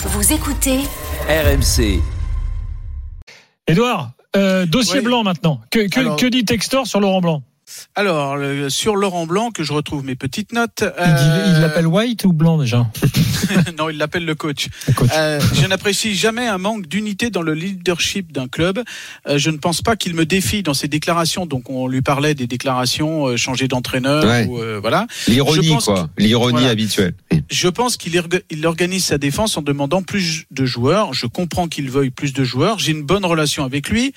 Vous écoutez RMC. Édouard, euh, dossier Oui. blanc maintenant. Que, que, Alors- que dit Textor sur Laurent Blanc Alors, le- sur Laurent Blanc, que je retrouve mes petites notes. Il euh, Il l'appelle White ou Blanc déjà non, il l'appelle le coach. le coach Euh, je n'apprécie jamais un manque d'unité dans le leadership d'un club. Euh, je ne pense pas qu'il me défie dans ses déclarations. Donc, on lui parlait des déclarations, euh, changer d'entraîneur, Ouais. ou, euh, voilà. L'ironie, quoi. L'ironie Voilà. habituelle. Je pense qu'il orga- il organise sa défense en demandant plus de joueurs. Je comprends qu'il veuille plus de joueurs. J'ai une bonne relation avec lui.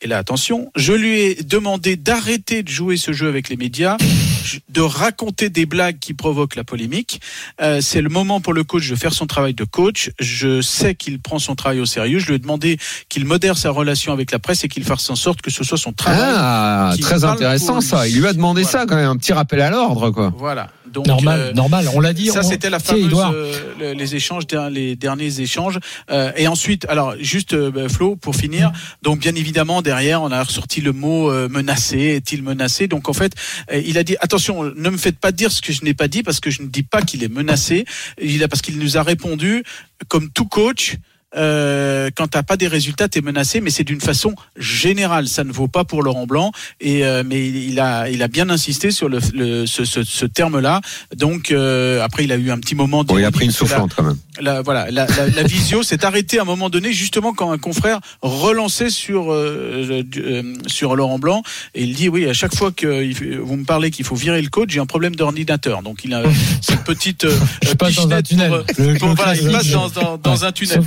Et là, attention, je lui ai demandé d'arrêter de jouer ce jeu avec les médias, de raconter des blagues qui provoquent la polémique. Euh, c'est le moment pour le coach de faire son travail de coach. Je sais qu'il prend son travail au sérieux. Je lui ai demandé qu'il modère sa relation avec la presse et qu'il fasse en sorte que ce soit son travail. Ah, très intéressant ça. Il lui a demandé Voilà. ça quand même, un petit rappel à l'ordre, quoi. Voilà. Donc, Normal, euh, normal. On l'a dit. Ça, on- c'était la fameuse, euh, le- les échanges, les derniers échanges. Euh, et ensuite, alors juste euh, bah, Flo, pour finir. Donc, bien évidemment, derrière, on a ressorti le mot menacé. Est-il menacé? Donc, en fait, il a dit attention, ne me faites pas dire ce que je n'ai pas dit parce que je ne dis pas qu'il est menacé. Il a parce qu'il nous a répondu comme tout coach. Euh, quand t'as pas des résultats, t'es menacé, mais c'est d'une façon générale. Ça ne vaut pas pour Laurent Blanc. Et euh, mais il a, il a bien insisté sur le, le- ce, ce, ce terme-là. Donc euh, après, il a eu un petit moment. Bon, il a pris une la- soufflante quand même. la, voilà, la, la, la visio s'est arrêtée à un moment donné, justement quand un confrère relançait sur euh, euh, sur Laurent Blanc et il dit oui à chaque fois que vous me parlez qu'il faut virer le coach, j'ai un problème d'ordinateur. Donc il a cette petite euh, Je passe dans un tunnel. pour, pour- voilà, il passe dans, dans, dans un tunnel. Sauf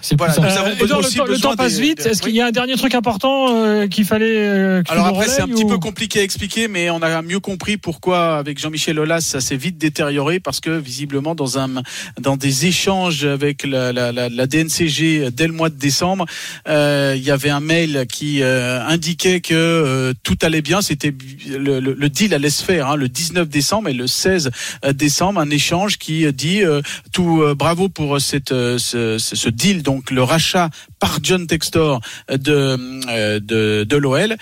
c'est Voilà, nous avons Euh, le, temps- le besoin temps passe des- vite. des- Est-ce qu'il y a un dernier truc important euh, qu'il fallait euh, que tu Alors après c'est un petit peu compliqué à expliquer, mais on a mieux compris pourquoi avec Jean-Michel Aulas ça s'est vite détérioré parce que visiblement dans un dans des échanges avec la, la, la, la DNCG dès le mois de décembre, euh, il y avait un mail qui euh, indiquait que euh, tout allait bien, c'était le, le, le deal allait se faire hein, le 19 décembre et le 16 décembre. Un échange qui dit euh, tout euh, bravo pour cette euh, ce, ce, deal donc le rachat par John Textor de euh, de, de l'OL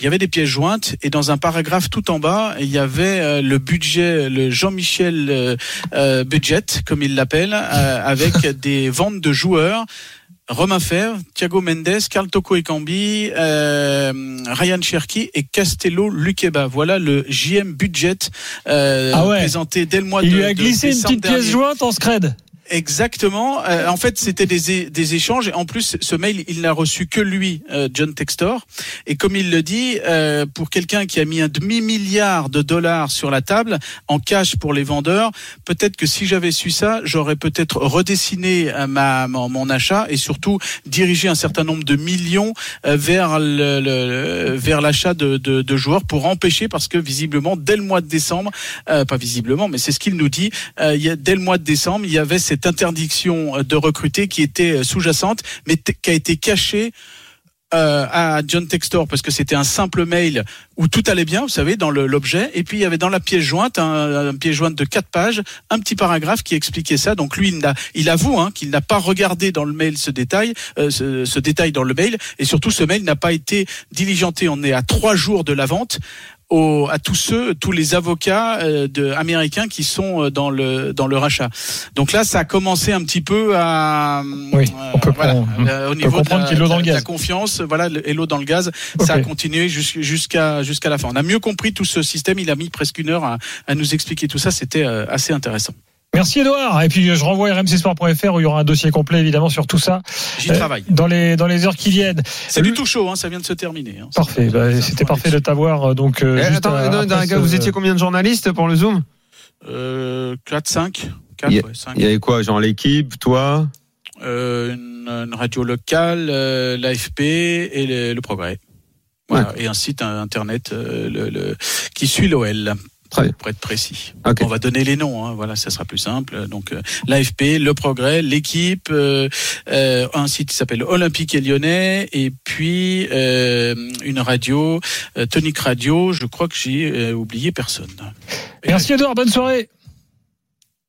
il y avait des pièces jointes et dans un paragraphe tout en bas, il y avait euh, le budget, le Jean-Michel euh, euh, budget, comme il l'appelle, euh, avec des ventes de joueurs. Romain Fèvre, Thiago Mendes, Carl Toko Ekambi, euh, Ryan Cherki et Castello Luqueba. Voilà le JM budget euh, Ah ouais. présenté dès le mois Il de lui a de glissé une petite pièce jointe en scred. Exactement. Euh, en fait, c'était des, des échanges. En plus, ce mail, il n'a reçu que lui, euh, John Textor. Et comme il le dit, euh, pour quelqu'un qui a mis un demi-milliard de dollars sur la table en cash pour les vendeurs, peut-être que si j'avais su ça, j'aurais peut-être redessiné euh, ma, mon, mon achat et surtout dirigé un certain nombre de millions euh, vers le, le- vers l'achat de, de, de joueurs pour empêcher, parce que visiblement, dès le mois de décembre, euh, pas visiblement, mais c'est ce qu'il nous dit, il y a, dès le mois de décembre, il y avait cette interdiction euh, de recruter qui était sous-jacente, mais qui a été cachée euh, à John Textor parce que c'était un simple mail où tout allait bien, vous savez, dans l'objet. Et puis il y avait dans la pièce jointe un, un pièce jointe de quatre pages, un petit paragraphe qui expliquait ça. Donc lui, il, il avoue hein, qu'il n'a pas regardé dans le mail ce détail, euh, ce, ce détail dans le mail, et surtout ce mail n'a pas été diligenté. On est à trois jours de la vente. Au, à tous ceux, tous les avocats euh, de, américains qui sont euh, dans le dans le rachat. Donc là, ça a commencé un petit peu à Oui, on peut voilà, euh, au on niveau de comprendre la, de dans la confiance, voilà, et l'eau dans le gaz, ça a continué jus- jusqu'à jusqu'à la fin. On a mieux compris tout ce système. Il a mis presque une heure à, à nous expliquer tout ça. C'était euh, assez intéressant. Merci Edouard. Et puis je renvoie rmcsport.fr où il y aura un dossier complet évidemment sur tout ça J'y Euh, travaille. dans les dans les heures qui viennent. C'est du tout chaud, hein, ça vient de se terminer. hein. Parfait. Bah, C'était parfait de t'avoir euh, donc. euh, Eh, juste attends, à- non, après gars, ce- vous étiez combien de journalistes pour le Zoom? Euh, 4, 5 4, Il y a- ouais, 5. Il y avait quoi Genre l'équipe, toi? Euh, une, une radio locale, euh, l'AFP et le, le Progrès. Voilà, et un site euh, internet euh, le, le- qui suit l'OL. Très bien. Pour être précis. On va donner les noms, hein, voilà, ça sera plus simple. Donc euh, l'AFP, le Progrès, l'équipe, euh, euh, un site qui s'appelle Olympique et Lyonnais, et puis euh, une radio, euh, Tonic Radio. Je crois que j'ai euh, oublié personne. Merci Edouard. Bonne soirée.